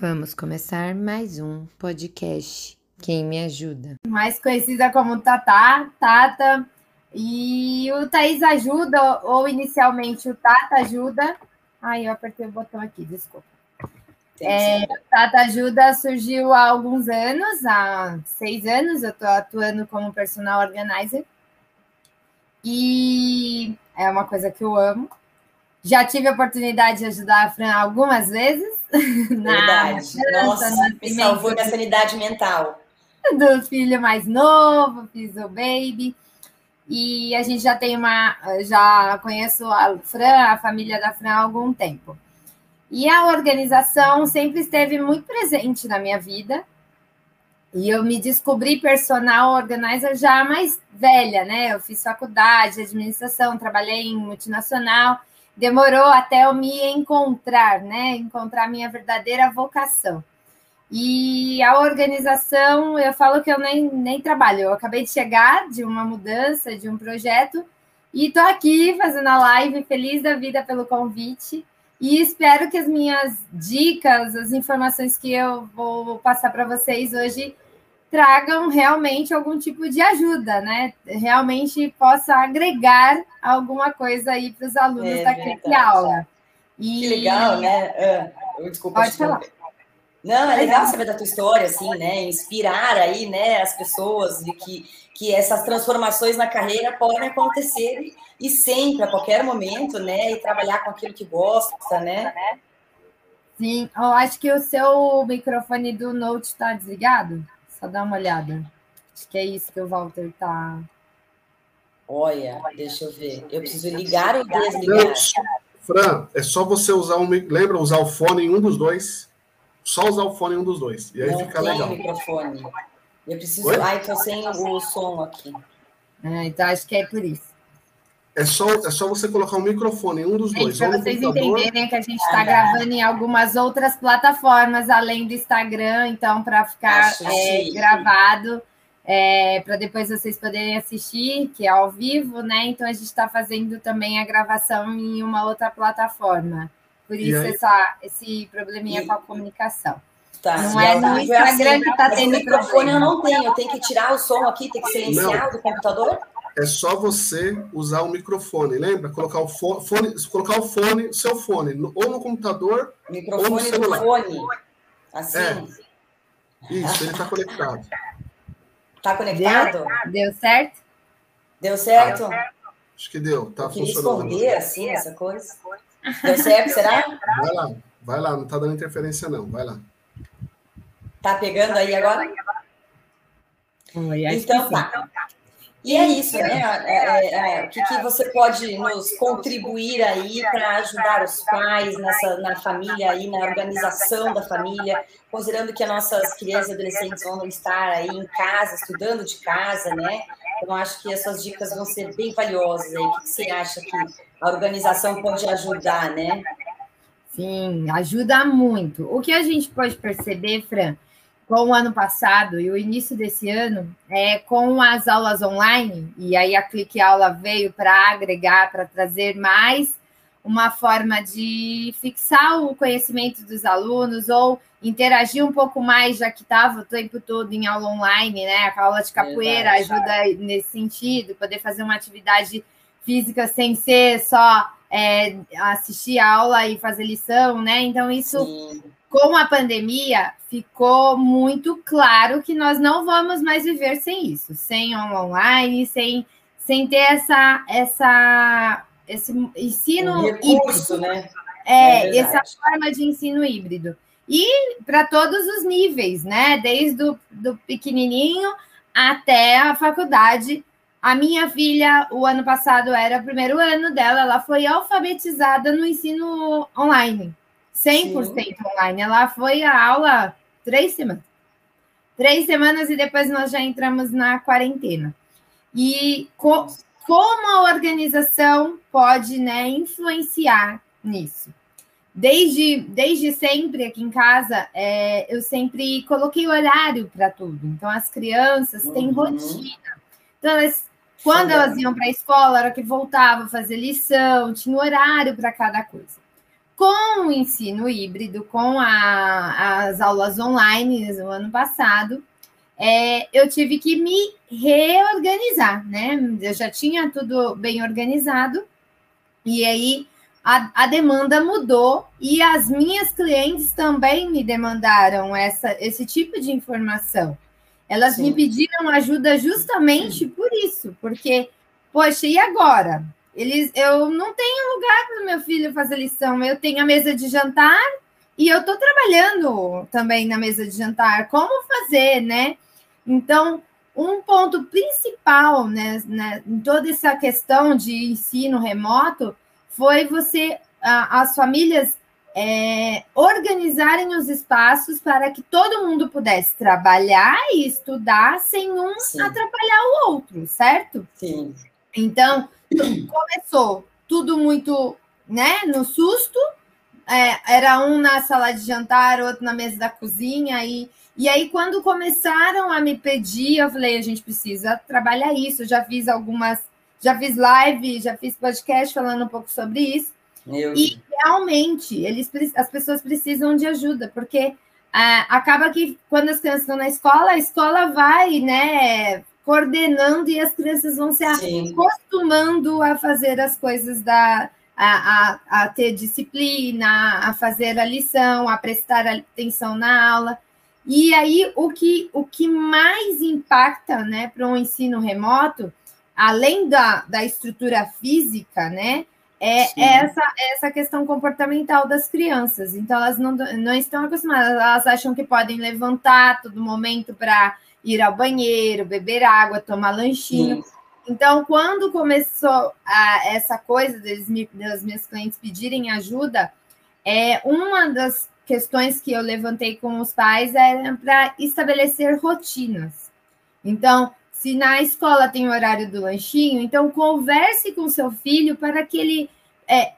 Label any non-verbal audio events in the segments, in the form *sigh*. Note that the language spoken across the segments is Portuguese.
Vamos começar mais um podcast. Quem me ajuda? Mais conhecida como Tatá, Tata. E o Thaís ajuda, ou inicialmente o Tata ajuda. Ai, eu apertei o botão aqui, desculpa. É, Tata Ajuda surgiu há alguns anos, há seis anos, eu estou atuando como personal organizer. E é uma coisa que eu amo. Já tive a oportunidade de ajudar a Fran algumas vezes. *laughs* Verdade. Nossa, me salvou da sanidade mental. Do filho mais novo, fiz o baby. E a gente já tem uma. Já conheço a Fran, a família da Fran há algum tempo. E a organização sempre esteve muito presente na minha vida. E eu me descobri personal organizer já mais velha, né? Eu fiz faculdade de administração, trabalhei em multinacional demorou até eu me encontrar, né? Encontrar minha verdadeira vocação. E a organização, eu falo que eu nem, nem trabalho, eu acabei de chegar de uma mudança, de um projeto, e estou aqui fazendo a live, feliz da vida pelo convite, e espero que as minhas dicas, as informações que eu vou passar para vocês hoje tragam realmente algum tipo de ajuda, né? Realmente possa agregar alguma coisa aí para os alunos é, daquele aula. E... Que legal, né? Uh, desculpa, Pode falar. Não, é legal saber da tua história, assim, né? Inspirar aí, né, as pessoas de que, que essas transformações na carreira podem acontecer e sempre, a qualquer momento, né? E trabalhar com aquilo que gosta, né? Sim, eu acho que o seu microfone do Note está desligado. Só dá uma olhada. Acho que é isso que o Walter tá. Olha, deixa eu ver. Eu preciso ligar ou desligar? Não, Fran, é só você usar um. Lembra usar o fone em um dos dois? Só usar o fone em um dos dois. E aí Não fica tem legal. microfone. Eu preciso. Oi? Ai, tô sem o som aqui. É, então acho que é por isso. É só, é só você colocar um microfone em um dos dois. Para vocês entenderem que a gente está gravando em algumas outras plataformas além do Instagram, então para ficar é, gravado, é, para depois vocês poderem assistir, que é ao vivo, né? Então a gente está fazendo também a gravação em uma outra plataforma. Por isso essa, esse probleminha e... com a comunicação. Tá. Não é no Instagram assim, que está tendo microfone, eu não tenho. Eu tenho que tirar o som aqui, tem que silenciar não. do computador? É só você usar o microfone, lembra? Colocar o fone, colocar o fone, seu fone, ou no computador, microfone ou no celular. fone. Assim. É. Isso, ele está conectado. Está conectado? Deu, deu certo? Deu certo? Ah, acho que deu, tá Eu funcionando. esconder assim essa coisa. Deu certo, será? Vai lá, vai lá, não está dando interferência não, vai lá. Tá pegando aí agora? Oi, então tá. E é isso, né? É, é, é, o que, que, você pode nos contribuir aí para ajudar os pais nessa, na família aí, na organização da família, considerando que as nossas crianças e adolescentes vão estar aí em casa, estudando de casa, né? Então, acho que essas dicas vão ser bem valiosas aí. O que, que você acha que a organização pode ajudar, né? Sim, ajuda muito. O que a gente pode perceber, Fran, com o ano passado e o início desse ano, é, com as aulas online, e aí a Clique Aula veio para agregar, para trazer mais uma forma de fixar o conhecimento dos alunos ou interagir um pouco mais, já que estava o tempo todo em aula online, né? A aula de capoeira ajuda nesse sentido, poder fazer uma atividade física sem ser só é, assistir a aula e fazer lição, né? Então, isso. Sim com a pandemia, ficou muito claro que nós não vamos mais viver sem isso, sem online, sem, sem ter essa, essa, esse ensino recurso, híbrido. né? É, é essa forma de ensino híbrido. E para todos os níveis, né? Desde o do pequenininho até a faculdade. A minha filha, o ano passado era o primeiro ano dela, ela foi alfabetizada no ensino online. 100% Sim. online. Ela foi a aula três semanas. Três semanas e depois nós já entramos na quarentena. E co como a organização pode né, influenciar nisso? Desde, desde sempre aqui em casa, é, eu sempre coloquei horário para tudo. Então, as crianças uhum. têm rotina. Então, elas, quando Sim. elas iam para a escola, era que voltava a fazer lição, tinha horário para cada coisa. Com o ensino híbrido, com a, as aulas online no ano passado, é, eu tive que me reorganizar, né? Eu já tinha tudo bem organizado, e aí a, a, demanda mudou e as minhas clientes também me demandaram essa, esse tipo de informação. Elas Sim. me pediram ajuda justamente Sim. por isso, porque, poxa, e agora? Eles, eu não tenho lugar para o meu filho fazer lição, eu tenho a mesa de jantar e eu estou trabalhando também na mesa de jantar. Como fazer, né? Então, um ponto principal né, né, em toda essa questão de ensino remoto foi você, a, as famílias é, organizarem os espaços para que todo mundo pudesse trabalhar e estudar sem um Sim. atrapalhar o outro, certo? Sim. Então, começou tudo muito né, no susto, é, era um na sala de jantar, outro na mesa da cozinha, e, e aí quando começaram a me pedir, eu falei, a gente precisa trabalhar isso, eu já fiz algumas já fiz live, já fiz podcast falando um pouco sobre isso. E realmente, eles, as pessoas precisam de ajuda, porque ah, acaba que quando as crianças estão na escola, a escola vai, né, coordenando e as crianças vão se Sim. acostumando a fazer as coisas da. A, a, a ter disciplina, a fazer a lição, a prestar atenção na aula. E aí, o que, o que mais impacta né, para um ensino remoto além da, da estrutura física, né? É, é essa, essa questão comportamental das crianças. Então, elas não, não estão acostumadas, elas acham que podem levantar todo momento para ir ao banheiro, beber água, tomar lanchinho. Então, quando começou a, essa coisa das, das minhas clientes pedirem ajuda, é uma das questões que eu levantei com os pais era para estabelecer rotinas. Então, se na escola tem o horário do lanchinho, então converse com seu filho para que ele é,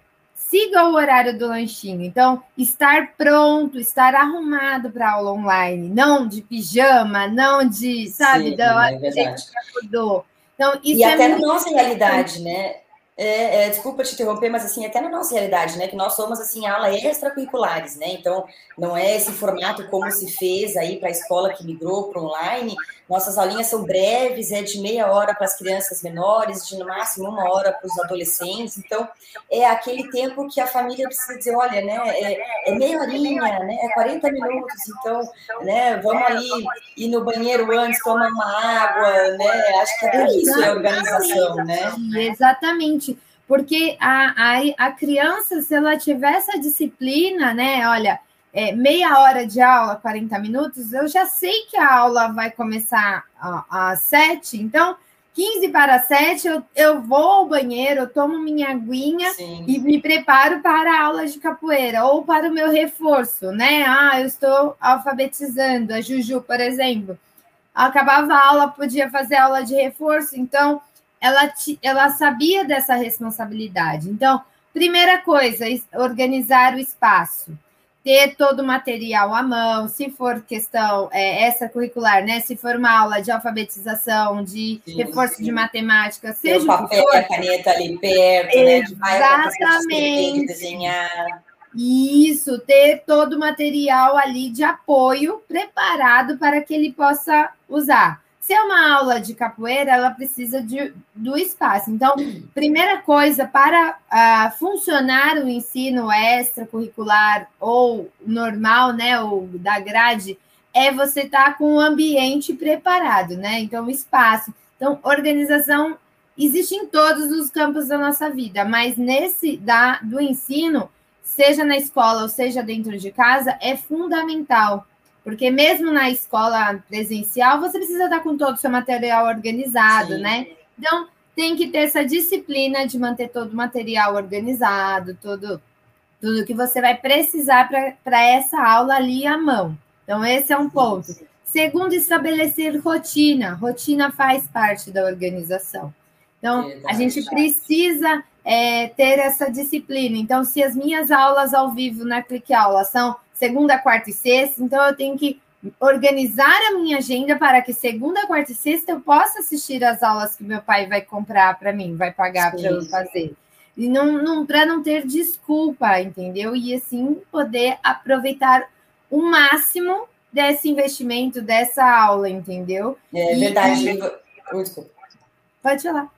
siga o horário do lanchinho. Então, estar pronto, estar arrumado para aula online, não de pijama, não de, sabe, Sim, da hora é que acordou. Então, isso e é até na nossa realidade, né? É, é, desculpa te interromper, mas assim, até na nossa realidade, né? Que nós somos assim, aula extracurriculares, né? Então, não é esse formato como se fez aí para a escola que migrou para online. Nossas aulinhas são breves, é de meia hora para as crianças menores, de no máximo uma hora para os adolescentes. Então, é aquele tempo que a família precisa dizer, olha, né? É, é meia horinha, né? É 40 minutos, então, né? Vamos ali ir no banheiro antes, tomar uma água, né? Acho que é isso, é organização, né? Exatamente porque a, a, a criança, se ela tiver essa disciplina, né? Olha, é, meia hora de aula, 40 minutos, eu já sei que a aula vai começar às sete, então 15 para 7, eu, eu vou ao banheiro, eu tomo minha aguinha Sim. e me preparo para a aula de capoeira ou para o meu reforço, né? Ah, eu estou alfabetizando, a Juju, por exemplo. Acabava a aula, podia fazer aula de reforço, então ela, ela sabia dessa responsabilidade. Então, primeira coisa, organizar o espaço, ter todo o material à mão, se for questão é, essa curricular, né? Se for uma aula de alfabetização, de sim, reforço sim. de matemática, seja o papel e a caneta ali perto, Exatamente. né? De desenhar. Isso, ter todo o material ali de apoio preparado para que ele possa usar. Se é uma aula de capoeira, ela precisa de, do espaço. Então, primeira coisa, para uh, funcionar o ensino extracurricular ou normal, né, ou da grade, é você estar tá com o ambiente preparado, né? Então, espaço. Então, organização existe em todos os campos da nossa vida, mas nesse da, do ensino, seja na escola ou seja dentro de casa, é fundamental porque mesmo na escola presencial, você precisa estar com todo o seu material organizado, Sim. né? Então, tem que ter essa disciplina de manter todo o material organizado, todo, tudo que você vai precisar para essa aula ali à mão. Então, esse é um ponto. Segundo, estabelecer rotina. Rotina faz parte da organização. Então, a gente precisa é, ter essa disciplina. Então, se as minhas aulas ao vivo na Clique Aula são segunda, quarta e sexta, então eu tenho que organizar a minha agenda para que segunda, quarta e sexta eu possa assistir as aulas que meu pai vai comprar para mim, vai pagar para eu fazer. e não, não para não ter desculpa, entendeu? E assim poder aproveitar o máximo desse investimento, dessa aula, entendeu? É E- verdade. e- desculpa. Pode falar.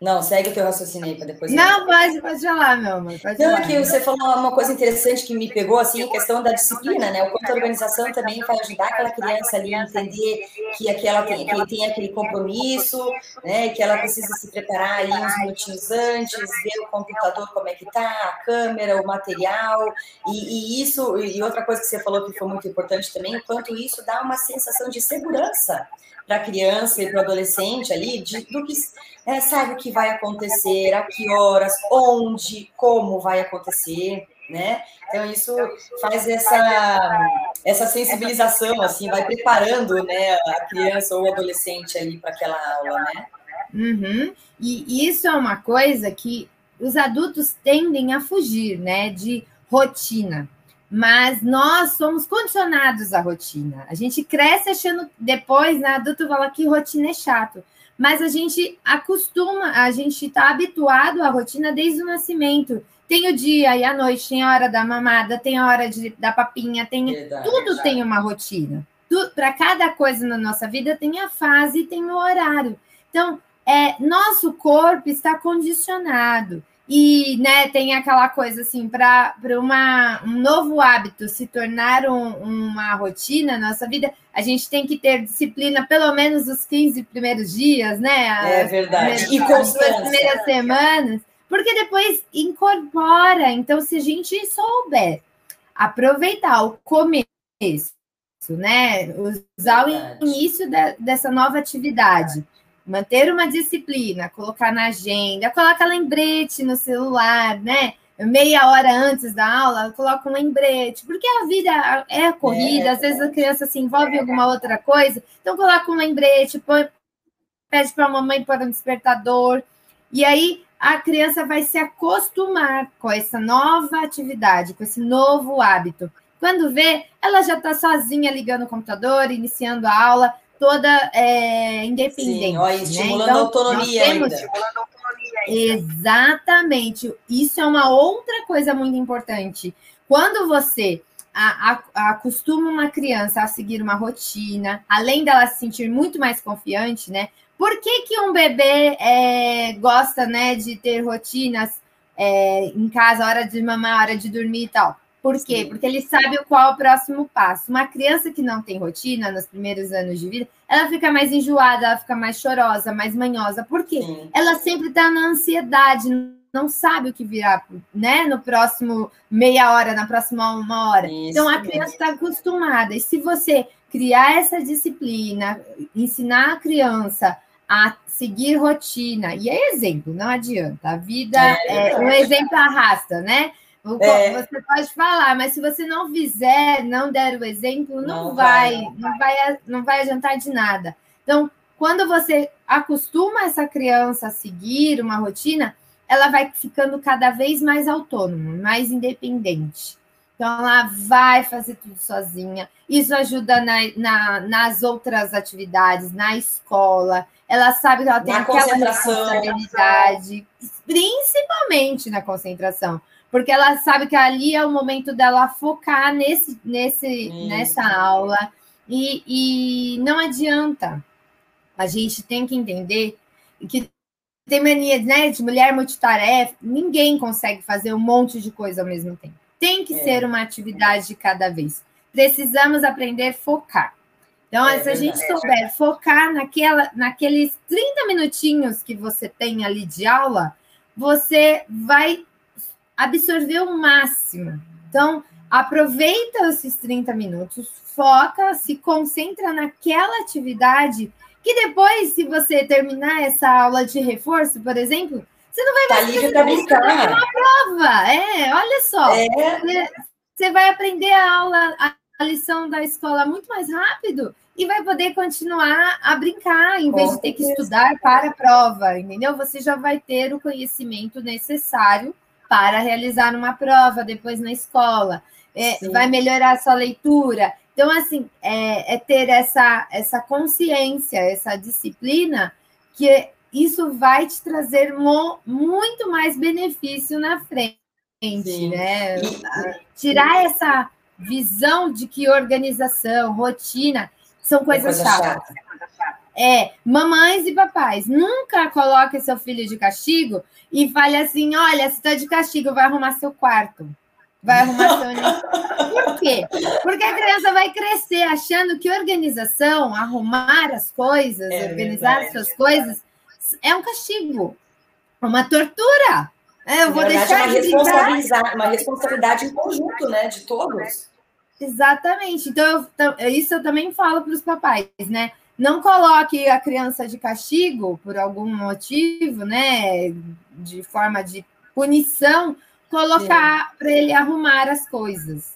Não, segue o teu raciocínio aí para depois. eu- Não, pode, pode falar, meu amor. Pode Não, falar. que você falou uma coisa interessante que me pegou, assim, a questão da disciplina, né? O quanto a organização também vai ajudar aquela criança ali a entender que aquela tem, que tem aquele compromisso, né? Que ela precisa se preparar ali uns minutinhos antes, ver o computador como é que tá, a câmera, o material, e, e isso, e outra coisa que você falou que foi muito importante também, o quanto isso dá uma sensação de segurança para a criança e para o adolescente ali, de, do que é, sabe o que vai acontecer, a que horas, onde, como vai acontecer, né? Então isso faz essa essa sensibilização assim, vai preparando, né, a criança ou o adolescente ali para aquela aula, né? Uhum. E isso é uma coisa que os adultos tendem a fugir, né? De rotina. Mas nós somos condicionados à rotina. A gente cresce achando, depois, né, adulto fala que rotina é chato. Mas a gente acostuma, a gente está habituado à rotina desde o nascimento. Tem o dia e a noite, tem a hora da mamada, tem a hora de, da papinha, tem Verdade. tudo tem uma rotina. Para cada coisa na nossa vida tem a fase e tem o horário. Então, é, nosso corpo está condicionado. E né, tem aquela coisa assim, para um novo hábito se tornar um- uma rotina na nossa vida, a gente tem que ter disciplina pelo menos os 15 primeiros dias, né? É As verdade. E as duas constância. primeiras semanas, porque depois incorpora. Então, se a gente souber aproveitar o começo, né? Usar o início da- dessa nova atividade, manter uma disciplina, colocar na agenda, coloca lembrete no celular, né? Meia hora antes da aula, coloca um lembrete, porque a vida é corrida, É. às vezes a criança se envolve em alguma outra coisa, então coloca um lembrete, põe, pede para a mamãe pôr um despertador, e aí a criança vai se acostumar com essa nova atividade, com esse novo hábito. Quando vê, ela já está sozinha ligando o computador, iniciando a aula, toda é, independente. Sim, ó, né? estimulando Então, a autonomia temos- ainda. Exatamente. Isso é uma outra coisa muito importante. Quando você a- a- acostuma uma criança a seguir uma rotina, além dela se sentir muito mais confiante, né? Por que, que um bebê é, gosta, né, de ter rotinas é, em casa, hora de mamar, hora de dormir e tal? Por quê? Sim. Porque ele sabe qual é o próximo passo. Uma criança que não tem rotina nos primeiros anos de vida, ela fica mais enjoada, ela fica mais chorosa, mais manhosa. Por quê? Sim. ela sempre está na ansiedade, não sabe o que virá, né? No próximo meia hora, na próxima uma hora. Isso então a criança está acostumada. E se você criar essa disciplina, ensinar a criança a seguir rotina, e é exemplo, não adianta. A vida, É é, o exemplo arrasta, né? É. Você pode falar, mas se você não fizer, não der o exemplo, não, Não vai, vai. não vai, não vai adiantar de nada. Então, quando você acostuma essa criança a seguir uma rotina, ela vai ficando cada vez mais autônoma, mais independente. Então, ela vai fazer tudo sozinha. Isso ajuda na, na- nas outras atividades, na escola. Ela sabe que ela tem Na aquela responsabilidade, principalmente na concentração. Porque ela sabe que ali é o momento dela focar nesse, nesse, Isso. nessa aula. E, e não adianta. A gente tem que entender que tem mania né, de mulher multitarefa, ninguém consegue fazer um monte de coisa ao mesmo tempo. Tem que É. ser uma atividade de cada vez. Precisamos aprender a focar. Então, É se a gente verdade. souber focar naquela, naqueles 30 minutinhos que você tem ali de aula, você vai absorver o máximo. Então, aproveita esses 30 minutos, foca, se concentra naquela atividade que depois, se você terminar essa aula de reforço, por exemplo, você não vai Tá livre para brincar. prova. É, olha só. É, Você- vai aprender a aula, a- lição da escola muito mais rápido e vai poder continuar a brincar, em vez Com de ter que estudar para a prova, entendeu? Você já vai ter o conhecimento necessário para realizar uma prova depois na escola. É, vai melhorar a sua leitura. Então, assim, é, é ter essa, essa consciência, essa disciplina que isso vai te trazer mo, muito mais benefício na frente, Sim. né? Tirar essa visão de que organização, rotina são coisas é coisa chatas. É, mamães e papais, nunca coloque seu filho de castigo e fale assim: olha, se está de castigo, vai arrumar seu quarto. Vai arrumar seu. *laughs* Por quê? Porque a criança vai crescer achando que organização, arrumar as coisas, é organizar as suas coisas, é um castigo, uma tortura. É, eu vou verdade, deixar é uma, responsabilidade, uma responsabilidade em conjunto, né, de todos. Exatamente. Então, eu, isso eu também falo para os papais, né? Não coloque a criança de castigo por algum motivo, né? De forma de punição, colocar para ele arrumar as coisas.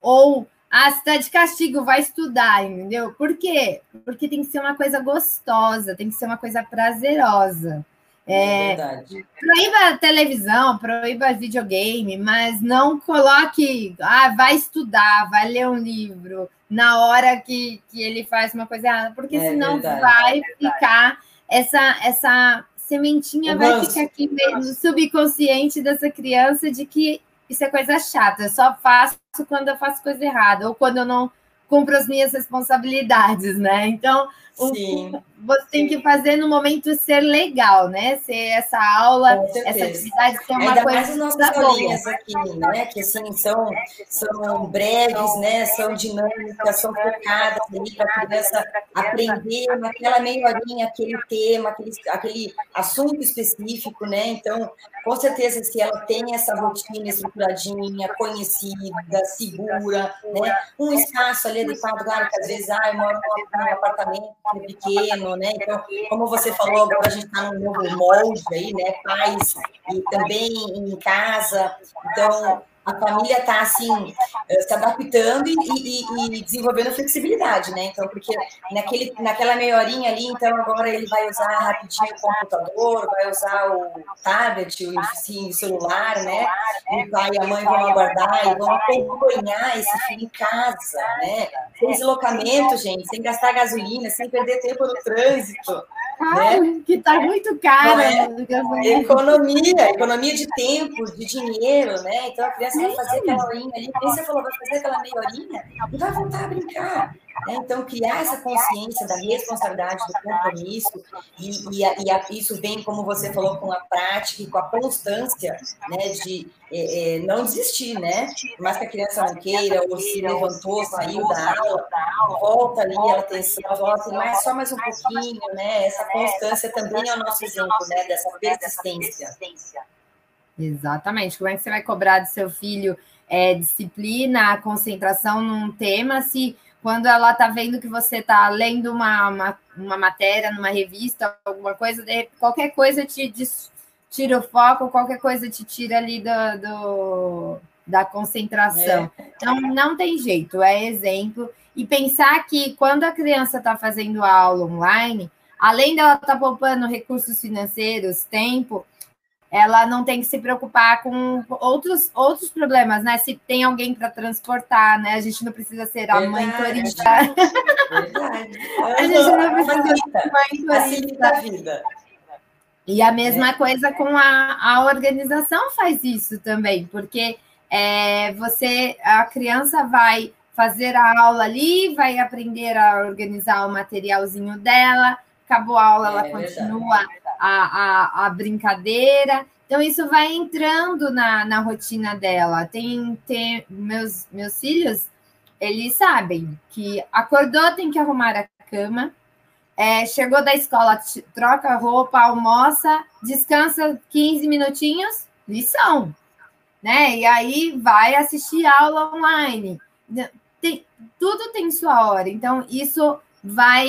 Ou, ah, se está de castigo, vai estudar, entendeu? Por quê? Porque tem que ser uma coisa gostosa, tem que ser uma coisa prazerosa. É, é proíba televisão, proíba videogame, mas não coloque, ah, vai estudar, vai ler um livro na hora que, que ele faz uma coisa errada, porque é senão verdade, vai é ficar essa essa sementinha vai ficar aqui no subconsciente dessa criança de que isso é coisa chata, eu só faço quando eu faço coisa errada ou quando eu não cumpro as minhas responsabilidades, né? Então, Sim. Você tem que fazer no momento ser legal, né? Ser essa aula, essa atividade ser uma Ainda coisa. Mais as nossas aulinhas aqui, né? Que assim são, são breves, né? São dinâmicas, são focadas ali para a criança aprender naquela meia horinha aquele tema, aquele, aquele assunto específico, né? Então, com certeza, se ela tem essa rotina estruturadinha, conhecida, segura, né? Um espaço ali adequado, claro que às vezes, ah, eu moro num apartamento pequeno, né? Então, como você falou, agora a gente está num novo molde aí, né? Pais e também em casa. Então, a família está assim eh, se adaptando e, e, e, desenvolvendo flexibilidade, né? Então, porque naquele, naquela meia horinha ali, então agora ele vai usar rapidinho o computador, vai usar o tablet, o, sim, o celular, né? O pai e a mãe vão aguardar e vão acompanhar esse filho em casa, né? Sem deslocamento, gente, sem gastar gasolina, sem perder tempo no trânsito. Né? que está muito caro. É? Economia, economia de tempo, de dinheiro, né? Então a criança vai fazer aquela horinha ali, como você falou, vai fazer aquela meia horinha e vai voltar a brincar. Né? Então, criar essa consciência da responsabilidade, do compromisso, e, e, a, e a, isso vem, como você falou, com a prática e com a constância né, de é, é, não desistir, né? Mais que a criança não queira, ou se levantou, saiu da aula, volta ali a atenção, volta, mas só mais um pouquinho, né? Essa constância também é o nosso exemplo, né? Dessa persistência. Exatamente. Como é que você vai cobrar do seu filho é, disciplina, concentração num tema se quando ela está vendo que você está lendo uma, uma, uma, matéria numa revista, alguma coisa, qualquer coisa te tira o foco, qualquer coisa te tira ali do, do da concentração. É. Então, não tem jeito, é exemplo. E pensar que quando a criança está fazendo a aula online, além dela estar tá poupando recursos financeiros, tempo, ela não tem que se preocupar com outros, outros problemas, né? Se tem alguém para transportar, né? A gente não precisa ser a mãe turista. Verdade. *laughs* a gente não precisa ser mãe turista. a vida. E a mesma é. coisa com a, a organização faz isso também, porque é, você, a criança vai fazer a aula ali, vai aprender a organizar o materialzinho dela, acabou a aula, é, ela continua verdade a, a, a brincadeira. Então, isso vai entrando na, na rotina dela. Tem, tem meus, meus filhos, eles sabem que acordou, tem que arrumar a cama, é, chegou da escola, troca roupa, almoça, descansa 15 minutinhos, lição. Né? E aí vai assistir aula online. Tem, tudo tem sua hora. Então, isso vai.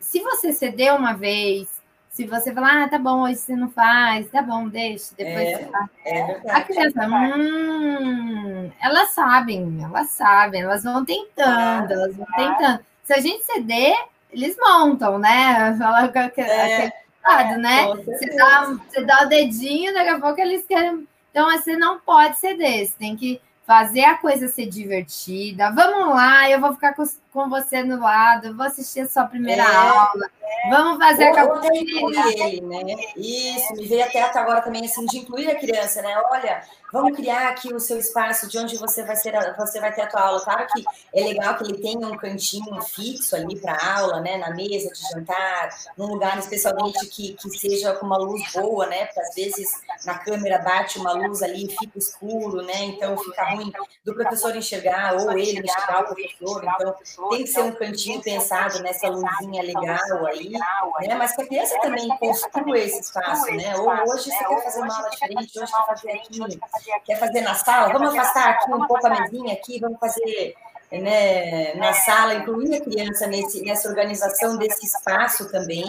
Se você ceder uma vez, se você falar, ah, tá bom, hoje você não faz, tá bom, deixa, depois é, você faz. É a criança, hum, elas sabem, elas sabem, elas vão tentando, elas vão tentando. Se a gente ceder, eles montam, né? *laughs* Fala com aquele é, lado, né? Você dá, você dá o dedinho, daqui a pouco eles querem. Então, você não pode ceder, você tem que fazer a coisa ser divertida. Vamos lá, eu vou ficar com com você no lado, vou assistir a sua primeira é, aula, é. vamos fazer ou, a capoeira. ele, né? Isso, me veio até agora também assim de incluir a criança, né? Olha, vamos criar aqui o seu espaço de onde você vai ser, você vai ter a tua aula. Claro que é legal que ele tenha um cantinho fixo ali para aula, né? Na mesa de jantar, num lugar especialmente que, que seja com uma luz boa, né? Porque às vezes na câmera bate uma luz ali e fica escuro, né? Então fica ruim do professor enxergar ou ele enxergar o professor. Então tem que ser um cantinho pensado nessa luzinha legal aí, né? Mas que a criança também construa esse espaço, né? Ou hoje você quer fazer uma aula diferente, hoje quer fazer aqui quer fazer na sala, vamos afastar aqui um pouco a mesinha aqui, vamos fazer né, na sala, incluir a criança nesse, nessa organização desse espaço também,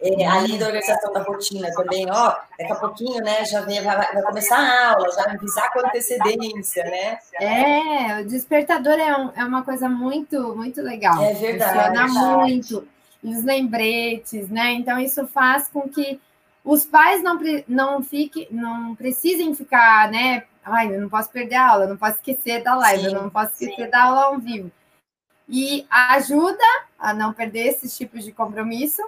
é, além da organização da rotina também, ó, daqui a pouquinho, né, já vem, vai, vai começar a aula, já avisar com antecedência, né? É, o despertador é, um, é uma coisa muito, muito legal. É verdade. Funciona muito, os lembretes, né, então isso faz com que os pais não, não, fique, não precisem ficar, né? Ai, eu não posso perder a aula, não posso esquecer da live, sim, eu não posso esquecer sim. da aula ao vivo. E ajuda a não perder esses tipos de compromisso,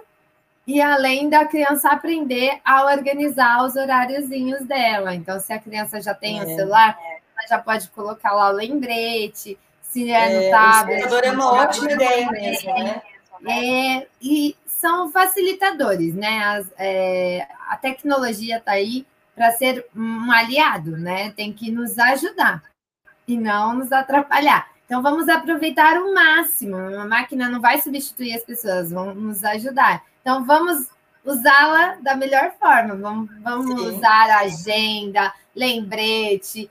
e além da criança aprender a organizar os horáriozinhos dela. Então, se a criança já tem é. o celular, ela já pode colocar lá o lembrete, se é, no é, tablet. O é uma ótima ideia mesmo, né? É, e são facilitadores, né? As, é, a tecnologia está aí para ser um aliado, né? Tem que nos ajudar e não nos atrapalhar. Então vamos aproveitar o máximo. A máquina não vai substituir as pessoas, vão nos ajudar. Então vamos usá-la da melhor forma. Vamos, vamos usar a agenda, lembrete,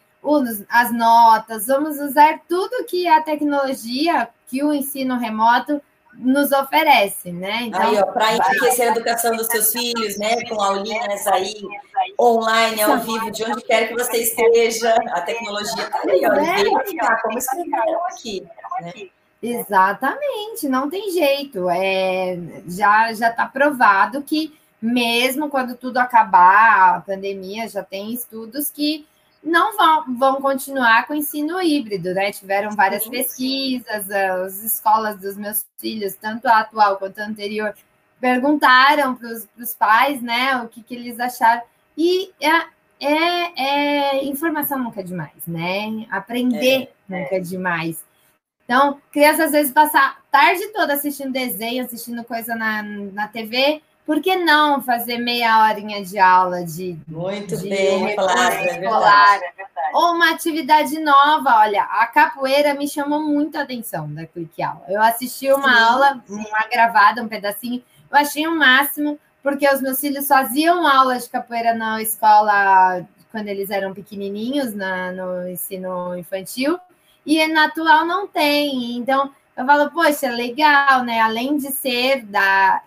as notas, vamos usar tudo que a tecnologia, que o ensino remoto nos oferece, né? Então, aí, ó, para enriquecer a educação dos seus filhos, né? Com aulinhas aí online, ao vivo, de onde quer que você esteja, a tecnologia está aí, ó, é, ficar, como escreveram aqui, né? Exatamente, não tem jeito. É, já já está provado que mesmo quando tudo acabar, a pandemia, já tem estudos que não vão, vão continuar com o ensino híbrido, né? Tiveram várias sim, pesquisas, as escolas dos meus filhos, tanto a atual quanto a anterior, perguntaram para os pais, né, o que, que eles acharam. E é, é, é, informação nunca é demais, né? Aprender é, nunca é. é demais. Então, criança às vezes passa a tarde toda assistindo desenho, assistindo coisa na, na TV, por que não fazer meia horinha de aula de. Muito de bem falado, é escolar, é Ou uma atividade nova. Olha, a capoeira me chamou muito a atenção da Clique Aula. Eu assisti uma Sim. aula, uma gravada, um pedacinho, eu achei o um máximo, porque os meus filhos faziam aula de capoeira na escola quando eles eram pequenininhos, na, no ensino infantil, e na atual não tem. Então, eu falo, poxa, legal, né? Além de ser da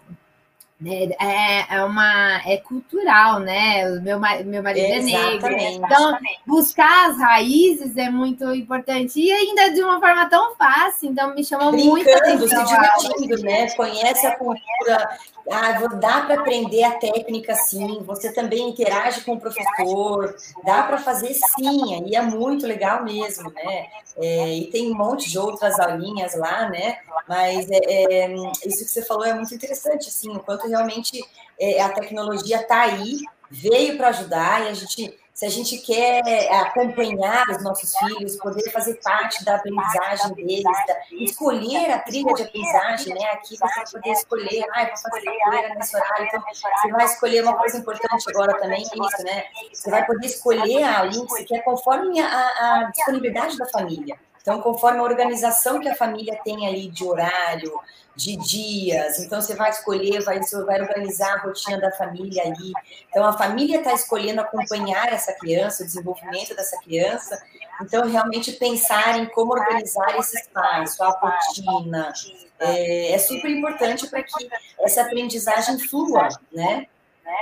é, é uma é cultural, né? O meu, meu marido é negro. Então, buscar as raízes é muito importante. E ainda de uma forma tão fácil, então me chama Brincando, muito atenção. se divertindo, né? Conhece a cultura. Ah, dá para aprender a técnica sim, você também interage com o professor, dá para fazer sim, aí é muito legal mesmo, né? É, e tem um monte de outras aulinhas lá, né? Mas é, é, isso que você falou é muito interessante, assim, o quanto realmente é, a tecnologia está aí, veio para ajudar, e a gente, se a gente quer acompanhar os nossos filhos, poder fazer parte da aprendizagem deles, da, escolher a trilha de aprendizagem, né? Aqui você vai poder escolher, ah, vou fazer capoeira nesse horário, então você vai escolher uma coisa importante agora também, é isso, né? Você vai poder escolher a aulinha que você quer conforme a, a disponibilidade da família. Então, conforme a organização que a família tem ali de horário, de dias, então você vai escolher, vai, vai organizar a rotina da família ali. Então, a família está escolhendo acompanhar essa criança, o desenvolvimento dessa criança. Então, realmente pensar em como organizar esse espaço, a rotina, é, é super importante para que essa aprendizagem flua, né?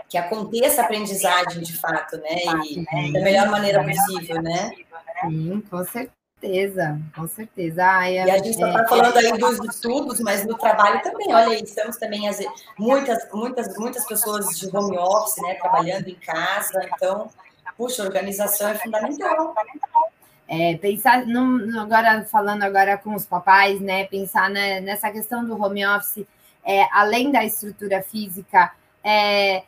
Que aconteça a aprendizagem de fato, né? E da melhor maneira possível, né? Sim, com certeza certeza, com certeza. Ai, e a gente está é, falando aí dos estudos, mas no trabalho também. Olha aí, estamos também muitas, muitas, muitas pessoas de home office, né, trabalhando em casa. Então, puxa, organização é fundamental. É, pensar, no, agora falando agora com os papais, né? Pensar né, nessa questão do home office, é, além da estrutura física, é,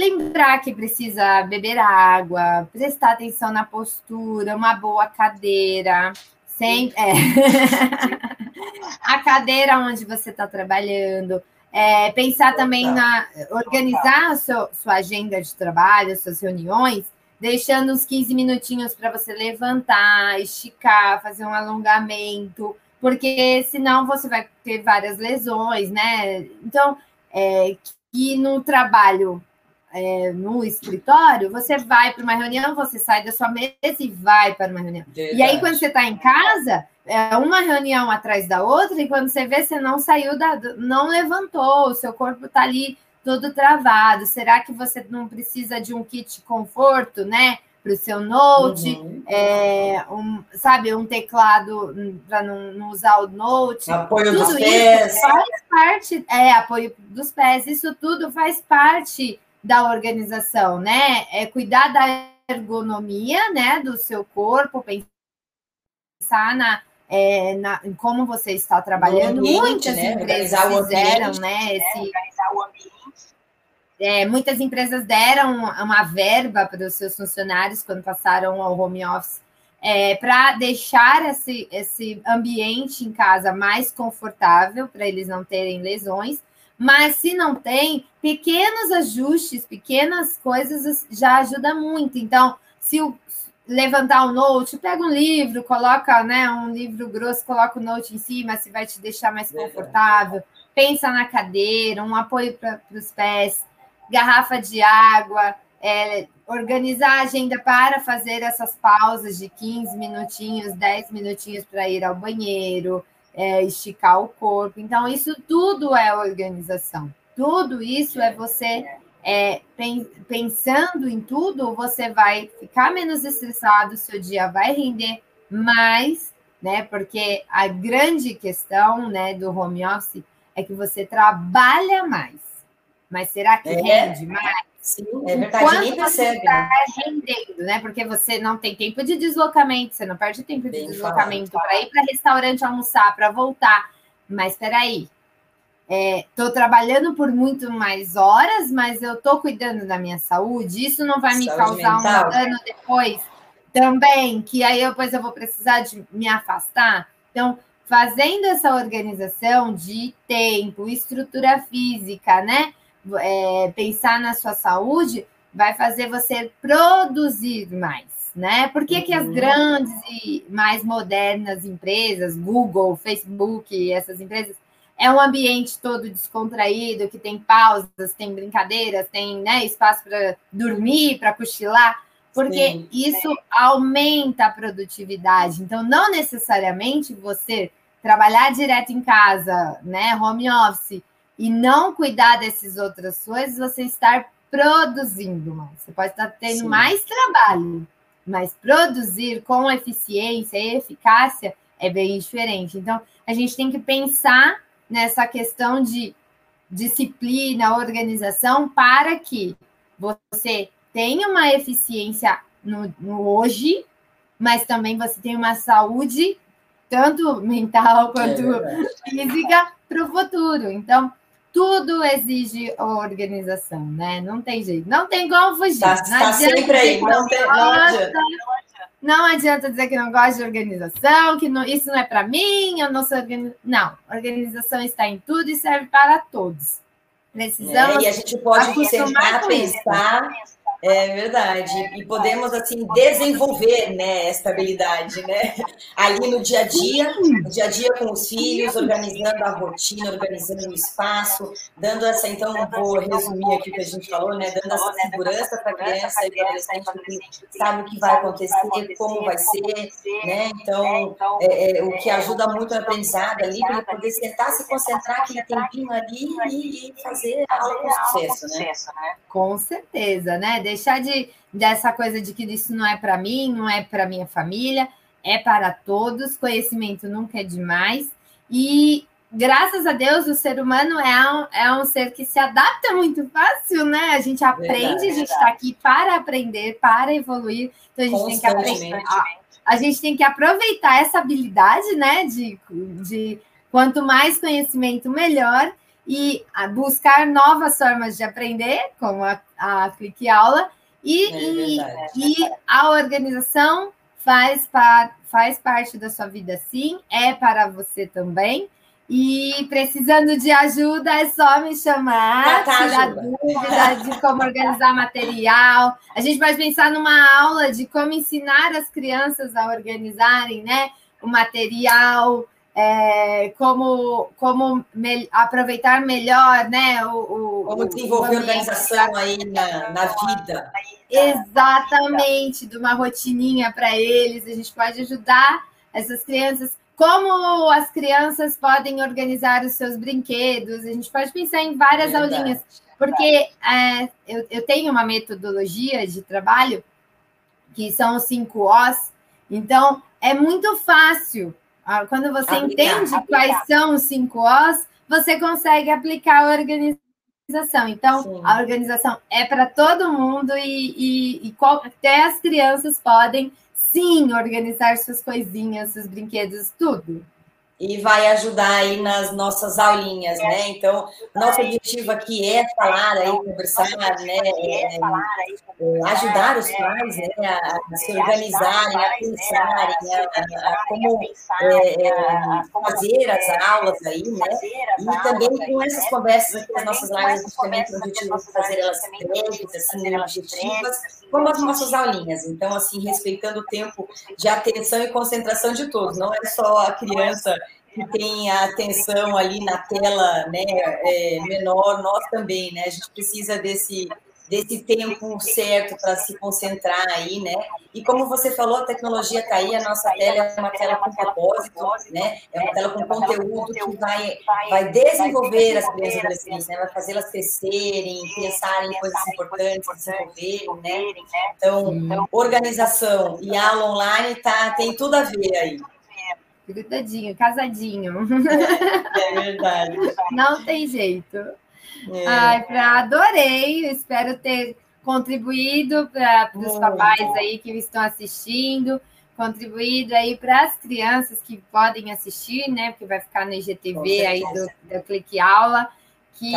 lembrar que precisa beber água, prestar atenção na postura, uma boa cadeira, sempre é. *laughs* a cadeira onde você está trabalhando, é, pensar também na organizar a sua, sua agenda de trabalho, suas reuniões deixando uns 15 minutinhos para você levantar, esticar, fazer um alongamento, porque senão você vai ter várias lesões, né? Então, é, que no trabalho, é, no escritório, você vai para uma reunião, você sai da sua mesa e vai para uma reunião. Verdade. E aí, quando você está em casa, é uma reunião atrás da outra, e quando você vê, você não saiu da. não levantou, o seu corpo está ali todo travado? Será que você não precisa de um kit conforto, né? Para o seu note, uhum. é, um, sabe, um teclado para não, não, usar o note. Apoio tudo dos pés. faz parte, é, apoio dos pés, isso tudo faz parte da organização, né? É cuidar da ergonomia, né, do seu corpo, pensar na, é, na, em como você está trabalhando. Ambiente, Muitas né? empresas fizeram, né? Esse, é, muitas empresas deram uma verba para os seus funcionários quando passaram ao home office é, para deixar esse, esse ambiente em casa mais confortável, para eles não terem lesões. Mas se não tem, pequenos ajustes, pequenas coisas já ajuda muito. Então, se o, levantar o note, pega um livro, coloca né, um livro grosso, coloca o note em cima, se vai te deixar mais confortável. Pensa na cadeira, um apoio para os pés garrafa de água, é, organizar a agenda para fazer essas pausas de 15 minutinhos, 10 minutinhos para ir ao banheiro, é, esticar o corpo. Então, isso tudo é organização. Tudo isso é você é, pensando em tudo, você vai ficar menos estressado, seu dia vai render mais, né? Porque a grande questão né, do home office é que você trabalha mais. Mas será que é. rende mais? Sim, é verdade, Quanto nem percebe. Está rendendo, né? Porque você não tem tempo de deslocamento, você não perde tempo de Bem deslocamento para ir para restaurante almoçar, para voltar. Mas espera aí, estou é, trabalhando por muito mais horas, mas eu estou cuidando da minha saúde. Isso não vai me saúde causar mental. um dano depois também, que aí depois eu vou precisar de me afastar. Então, fazendo essa organização de tempo, estrutura física, né? É, pensar na sua saúde vai fazer você produzir mais, né? Por que, que as uhum. grandes e mais modernas empresas, Google, Facebook, essas empresas, é um ambiente todo descontraído, que tem pausas, tem brincadeiras, tem né, espaço para dormir, para cochilar, porque sim, isso sim. aumenta a produtividade. Então, não necessariamente você trabalhar direto em casa, né, home office, e não cuidar dessas outras coisas, você estar produzindo mais. Você pode estar tendo Sim. mais trabalho, mas produzir com eficiência e eficácia é bem diferente. Então, a gente tem que pensar nessa questão de disciplina, organização, para que você tenha uma eficiência no, no hoje, mas também você tenha uma saúde, tanto mental *laughs* quanto é física, para o futuro. Então, tudo exige organização, né? Não tem jeito, não tem como fugir. Tá, tá sempre aí, não, tem, não adianta. Não adianta dizer que não gosta de organização, que não, isso não é para mim, eu não sou organização. Não, organização está em tudo e serve para todos. Precisamos. É, e a gente pode sentar, a pensar. É verdade. E podemos, assim, desenvolver né, essa habilidade, né? Ali no dia a dia, no dia a dia com os filhos, organizando a rotina, organizando o espaço, dando essa, então, vou resumir aqui o que a gente falou, né? Dando essa segurança para a criança e para o adolescente que sabe o que vai acontecer, como vai ser, né? Então, é, é, o que ajuda muito no aprendizado ali, para ele poder sentar, se concentrar aquele tempinho ali e, fazer algo com sucesso, né? Com certeza, né? Deixar de dessa coisa de que isso não é para mim, não é para minha família, é para todos. Conhecimento nunca é demais. E graças a Deus, o ser humano é um, é um ser que se adapta muito fácil, né? A gente aprende, verdade, a gente está aqui para aprender, para evoluir. Então a gente tem que aprender. A, a gente tem que aproveitar essa habilidade, né? De, de quanto mais conhecimento, melhor. E buscar novas formas de aprender, como a, a Clique Aula. E, é e, e a organização faz, par, faz parte da sua vida, sim, é para você também. E precisando de ajuda, é só me chamar, tá, tirar ajuda. dúvida de como organizar material. A gente pode pensar numa aula de como ensinar as crianças a organizarem né, o material, é, como, como me, aproveitar melhor né, o, o como desenvolver o organização aí na, na vida. Exatamente, de uma rotininha para eles. A gente pode ajudar essas crianças como as crianças podem organizar os seus brinquedos. A gente pode pensar em várias Verdade. aulinhas, porque é, eu, eu, tenho uma metodologia de trabalho que são os cinco Os, então é muito fácil. Ah, quando você aplicar, entende aplicar. quais são os cinco Os, você consegue aplicar a organização. Então, Sim. a organização é para todo mundo e, e, e qual, até as crianças podem sim organizar suas coisinhas, seus brinquedos, tudo. E vai ajudar aí nas nossas aulinhas, né? Então, nosso objetivo aqui é falar aí, conversar, né? É, é, ajudar os pais né? a, se organizarem, a pensarem, a, a, como é, é, fazer as aulas aí, né? E também com essas conversas aqui, as nossas lives, tem o objetivo de fazer elas breves, assim, objetivas, como as nossas aulinhas. Então, assim, respeitando o tempo de atenção e concentração de todos. Não é só a criança que tem a atenção ali na tela né, é, menor, nós também, né? A gente precisa desse desse tempo certo para se concentrar aí, né? E como você falou, a tecnologia está aí, a nossa tela é uma tela com propósito, né? É uma tela com conteúdo que vai, vai desenvolver as crianças e adolescentes, né? Vai fazê-las crescerem, pensarem em coisas importantes, desenvolverem, né? Então, organização e aula online tá, tem tudo a ver aí. Grudadinho, casadinho. É verdade. Não tem jeito. É. Ai, pra, adorei, espero ter contribuído para os papais aí que estão assistindo, contribuído aí para as crianças que podem assistir, né? Porque vai ficar no IGTV aí do, do Clique Aula. Que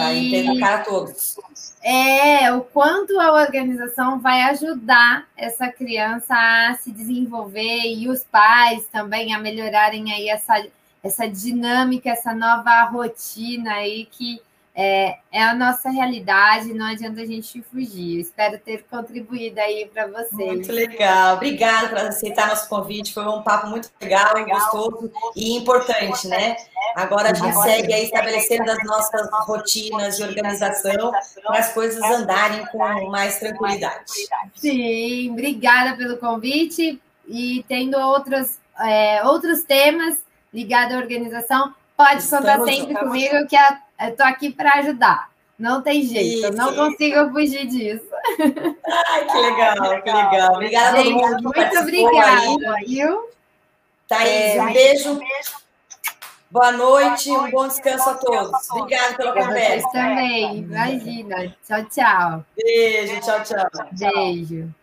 tá, a todos. É, o quanto a organização vai ajudar essa criança a se desenvolver e os pais também a melhorarem aí essa, essa dinâmica, essa nova rotina aí que é, é a nossa realidade, não adianta a gente fugir. espero ter contribuído aí para vocês. Muito legal. Obrigada por aceitar nosso convite. Foi um papo muito legal, gostoso e importante, né? Agora a gente segue aí estabelecendo as nossas rotinas de organização para as coisas andarem com mais tranquilidade. Sim, obrigada pelo convite. E tendo outros, é, outros temas ligados à organização, pode contar sempre comigo que a eu tô aqui para ajudar. Não tem jeito, Isso. não consigo fugir disso. Ai, que legal, que legal. Obrigada a todo mundo que Muito obrigada, viu? Thaís, é, um beijo. Boa noite, um bom descanso a todos. Obrigada pela conversa. Vocês também, imagina. Tchau, tchau. Beijo, tchau, tchau. Beijo.